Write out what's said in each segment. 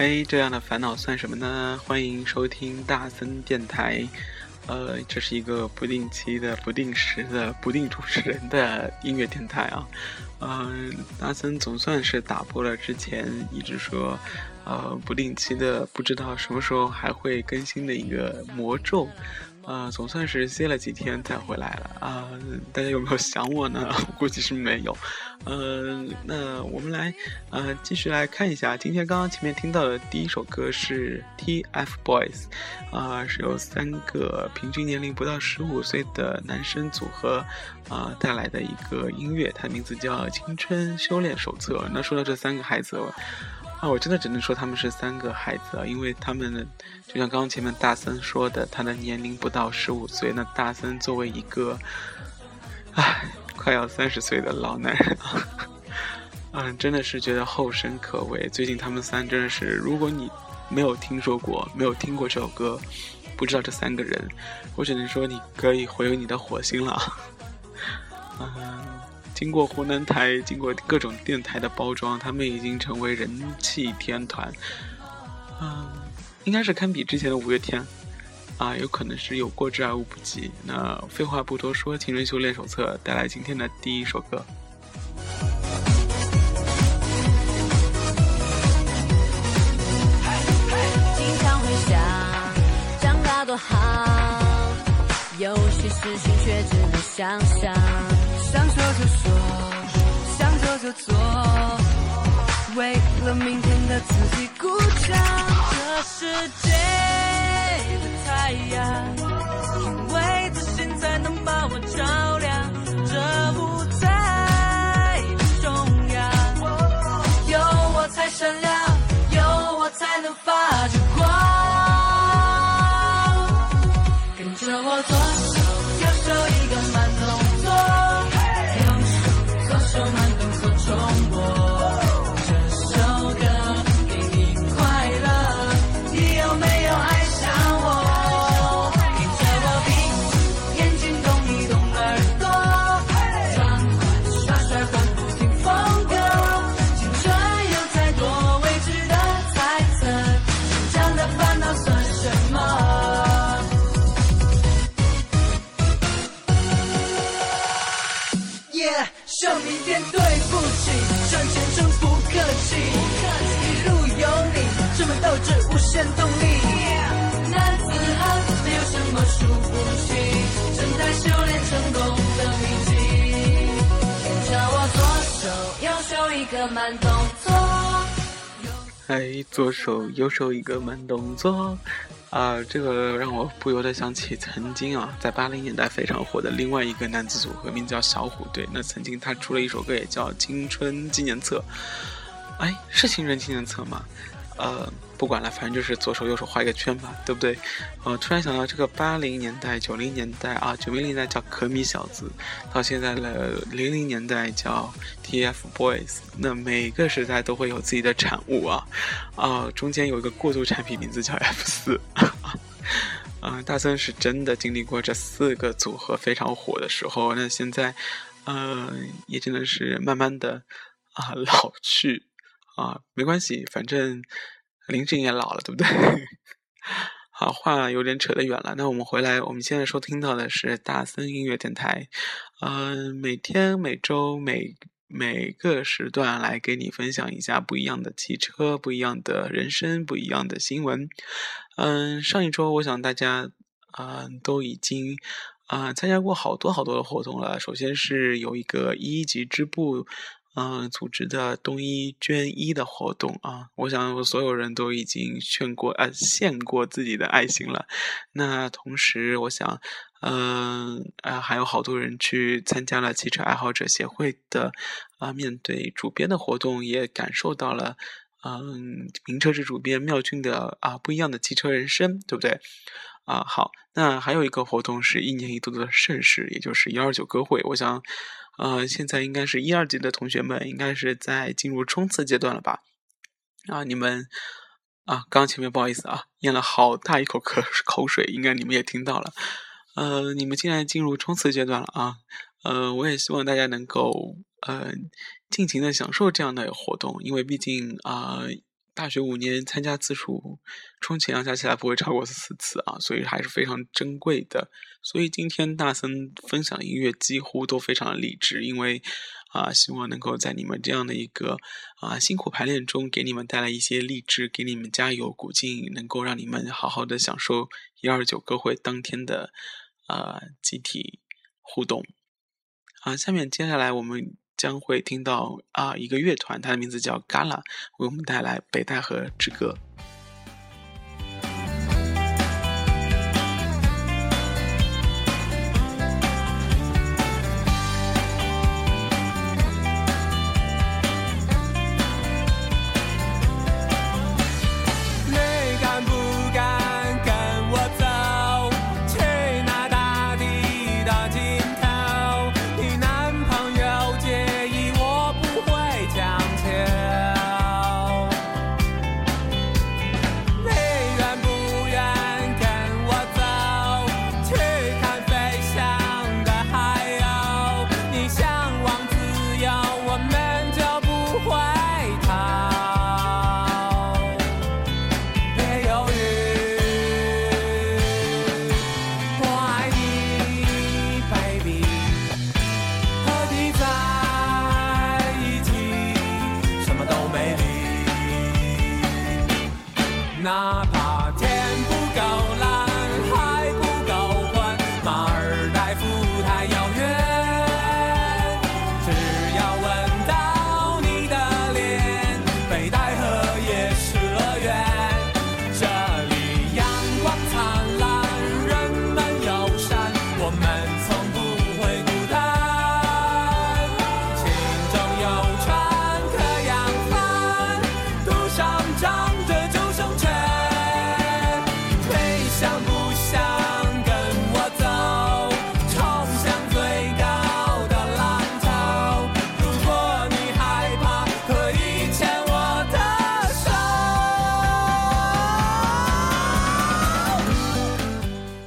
哎，这样的烦恼算什么呢？欢迎收听大森电台，呃，这是一个不定期的、不定时的、不定主持人的音乐电台啊。嗯，大森总算是打破了之前一直说，呃，不定期的、不知道什么时候还会更新的一个魔咒。啊，总算是歇了几天才回来了啊！大家有没有想我呢？估计是没有。呃，那我们来呃继续来看一下，今天刚刚前面听到的第一首歌是 TFBOYS，啊，是由三个平均年龄不到十五岁的男生组合啊带来的一个音乐，它名字叫《青春修炼手册》。那说到这三个孩子。啊，我真的只能说他们是三个孩子啊，因为他们就像刚刚前面大森说的，他的年龄不到十五岁。那大森作为一个，唉，快要三十岁的老男人啊，嗯，真的是觉得后生可畏。最近他们三真的是，如果你没有听说过、没有听过这首歌，不知道这三个人，我只能说你可以回你的火星了。嗯。经过湖南台，经过各种电台的包装，他们已经成为人气天团。嗯，应该是堪比之前的五月天，啊，有可能是有过之而无不及。那废话不多说，《青春修炼手册》带来今天的第一首歌。多好，有些事情却只能想象。想说就说，想做就做，为了明天的自己鼓掌。这世界的太阳，因为自信才能把我照慢动作，哎，左手右手一个慢动作，啊，这个让我不由得想起曾经啊，在八零年代非常火的另外一个男子组合，名叫小虎队。那曾经他出了一首歌，也叫《青春纪念册》。哎，是青春纪念册吗？呃。不管了，反正就是左手右手画一个圈吧，对不对？呃，突然想到这个八零年代、九零年代啊，九零年代叫可米小子，到现在的零零年代叫 TFBOYS，那每个时代都会有自己的产物啊，啊，中间有一个过渡产品，名字叫 F 四，啊，大森是真的经历过这四个组合非常火的时候，那现在，呃，也真的是慢慢的啊老去啊，没关系，反正。林志颖也老了，对不对？好，话有点扯得远了。那我们回来，我们现在收听到的是大森音乐电台。嗯，每天、每周、每每个时段来给你分享一下不一样的汽车、不一样的人生、不一样的新闻。嗯，上一周我想大家啊都已经啊参加过好多好多的活动了。首先是有一个一级支部。嗯，组织的冬衣捐衣的活动啊，我想所有人都已经劝过呃献过自己的爱心了。那同时，我想，嗯啊，还有好多人去参加了汽车爱好者协会的啊，面对主编的活动，也感受到了嗯，名车之主编妙俊的啊不一样的汽车人生，对不对？啊，好，那还有一个活动是一年一度的盛事，也就是幺二九歌会。我想，呃，现在应该是一二级的同学们应该是在进入冲刺阶段了吧？啊，你们啊，刚前面不好意思啊，咽了好大一口口口水，应该你们也听到了。呃，你们现在进入冲刺阶段了啊。呃，我也希望大家能够呃尽情的享受这样的活动，因为毕竟啊。大学五年参加次数，充其量加起来不会超过四次啊，所以还是非常珍贵的。所以今天大森分享音乐几乎都非常的励志，因为啊，希望能够在你们这样的一个啊辛苦排练中，给你们带来一些励志，给你们加油鼓劲，能够让你们好好的享受一二九歌会当天的啊集体互动。啊，下面接下来我们。将会听到啊，一个乐团，它的名字叫 Gala，为我们带来《北戴河之歌》。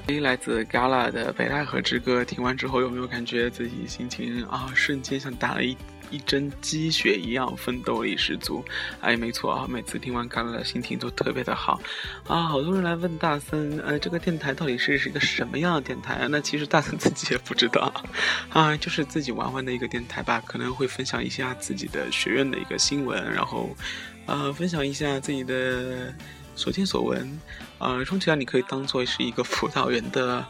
来自 Gala 的《北戴河之歌》，听完之后有没有感觉自己心情啊，瞬间像打了一一针鸡血一样，奋斗力十足？哎，没错啊，每次听完 Gala 的心情都特别的好啊。好多人来问大森，呃，这个电台到底是是一个什么样的电台啊？那其实大森自己也不知道啊，就是自己玩玩的一个电台吧，可能会分享一下自己的学院的一个新闻，然后呃，分享一下自己的。所见所闻，呃，充其量你可以当做是一个辅导员的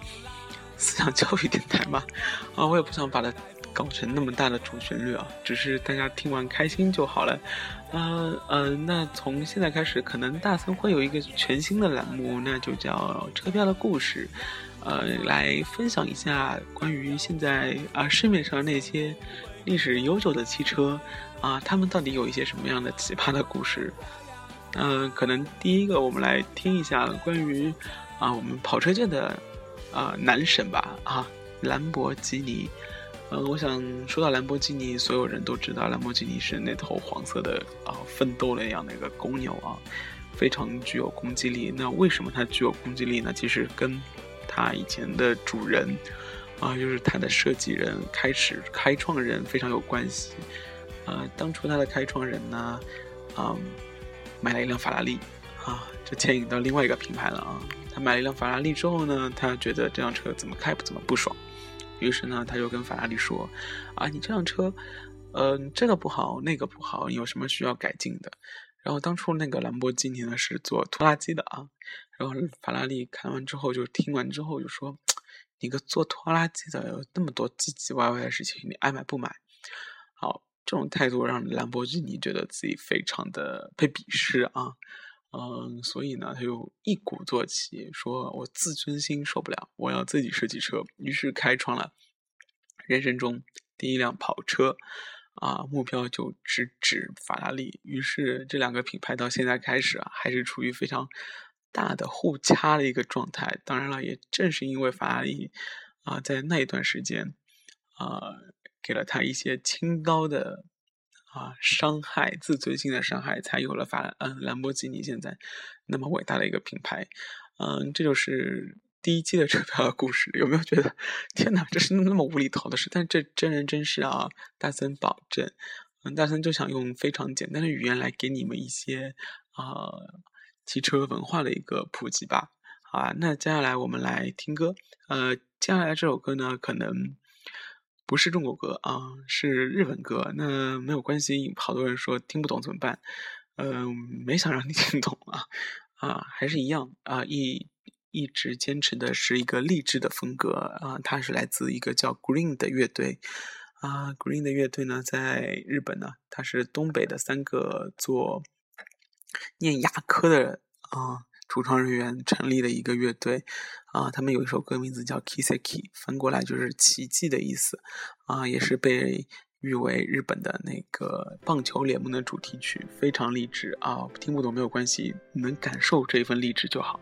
思想教育电台嘛，啊，我也不想把它搞成那么大的主旋律啊，只是大家听完开心就好了，呃呃，那从现在开始，可能大森会有一个全新的栏目，那就叫车票的故事，呃，来分享一下关于现在啊市面上那些历史悠久的汽车啊，他们到底有一些什么样的奇葩的故事。嗯，可能第一个我们来听一下关于啊我们跑车界的啊男神吧啊兰博基尼，呃，我想说到兰博基尼，所有人都知道兰博基尼是那头黄色的啊奋斗那样的一个公牛啊，非常具有攻击力。那为什么它具有攻击力呢？其实跟它以前的主人啊，就是它的设计人、开始开创人非常有关系。呃，当初它的开创人呢，嗯。买了一辆法拉利，啊，就牵引到另外一个品牌了啊。他买了一辆法拉利之后呢，他觉得这辆车怎么开不怎么不爽，于是呢，他就跟法拉利说：“啊，你这辆车，呃，这个不好，那个不好，你有什么需要改进的？”然后当初那个兰博基尼呢是做拖拉机的啊，然后法拉利看完之后就听完之后就说：“你个做拖拉机的，有那么多唧唧歪歪的事情，你爱买不买？”好。这种态度让兰博基尼觉得自己非常的被鄙视啊，嗯，所以呢，他就一鼓作气，说我自尊心受不了，我要自己设计车，于是开创了人生中第一辆跑车，啊，目标就直指法拉利。于是这两个品牌到现在开始啊，还是处于非常大的互掐的一个状态。当然了，也正是因为法拉利啊，在那一段时间啊，给了他一些清高的啊伤害，自尊心的伤害，才有了法嗯兰博基尼现在那么伟大的一个品牌。嗯，这就是第一期的车票的故事。有没有觉得天哪，这是那么无厘头的事？但这真人真事啊！大森保证，嗯，大森就想用非常简单的语言来给你们一些啊汽车文化的一个普及吧。好啊，那接下来我们来听歌。呃，接下来这首歌呢，可能不是中国歌啊，是日本歌。那没有关系，好多人说听不懂怎么办？嗯，没想让你 听懂啊。啊，还是一样啊，一一直坚持的是一个励志的风格啊。它是来自一个叫 Green 的乐队啊。Green 的乐队呢，在日本呢，它是东北的三个做念牙科的啊主创人员成立的一个乐队啊。他们有一首歌名字叫 Kiseki，翻过来就是奇迹的意思啊，也是被。誉为日本的那个棒球联盟的主题曲，非常励志啊！听不懂没有关系，能感受这一份励志就好。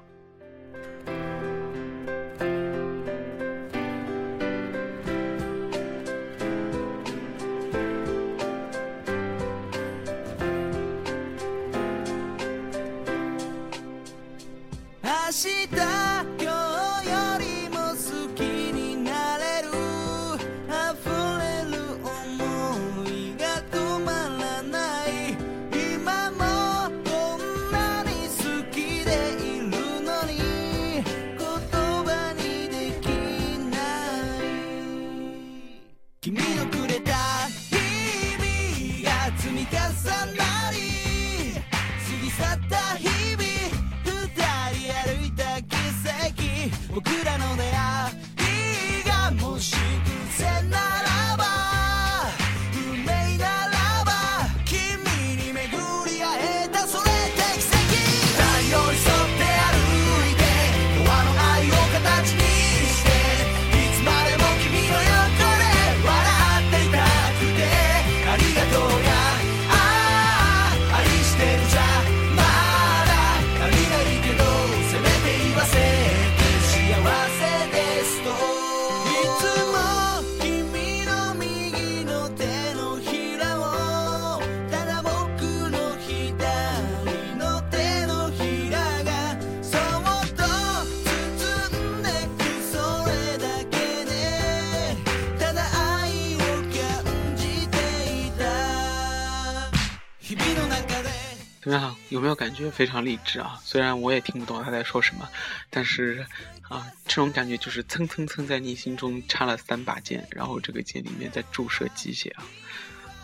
怎么样？有没有感觉非常励志啊？虽然我也听不懂他在说什么，但是啊，这种感觉就是蹭蹭蹭在你心中插了三把剑，然后这个剑里面在注射鸡血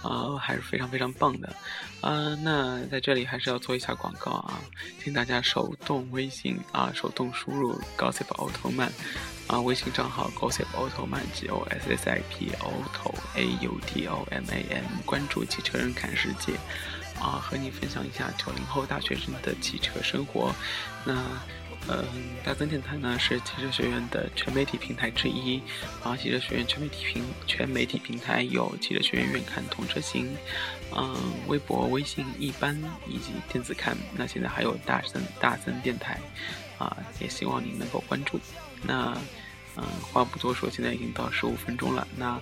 啊，啊，还是非常非常棒的啊。那在这里还是要做一下广告啊，请大家手动微信啊，手动输入 Gossip 奥特曼啊，微信账号 Gossip 奥特曼 G O S S I P Auto A U T O M A N，关注汽车人看世界。啊，和你分享一下九零后大学生的汽车生活。那，嗯，大森电台呢是汽车学院的全媒体平台之一。啊，汽车学院全媒体平全媒体平台有汽车学院院看同车型，嗯，微博、微信一般以及电子看。那现在还有大森大森电台，啊，也希望您能够关注。那，嗯，话不多说，现在已经到十五分钟了。那，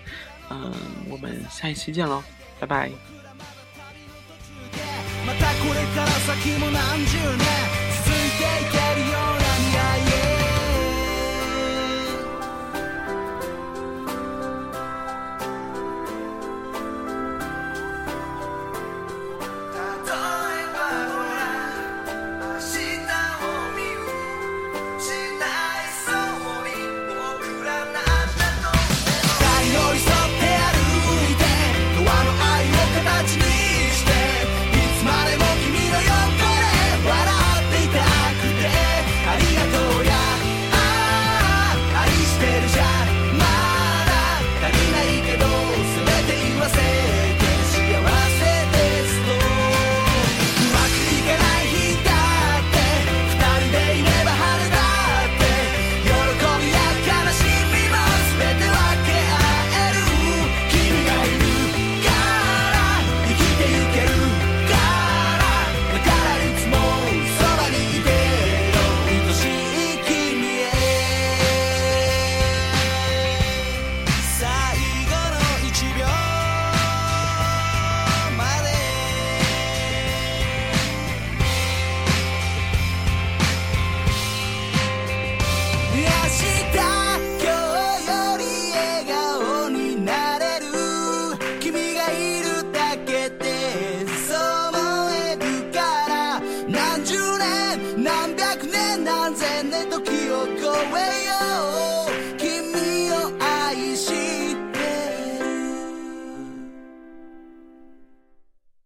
嗯，我们下一期见喽，拜拜。これから先も何十年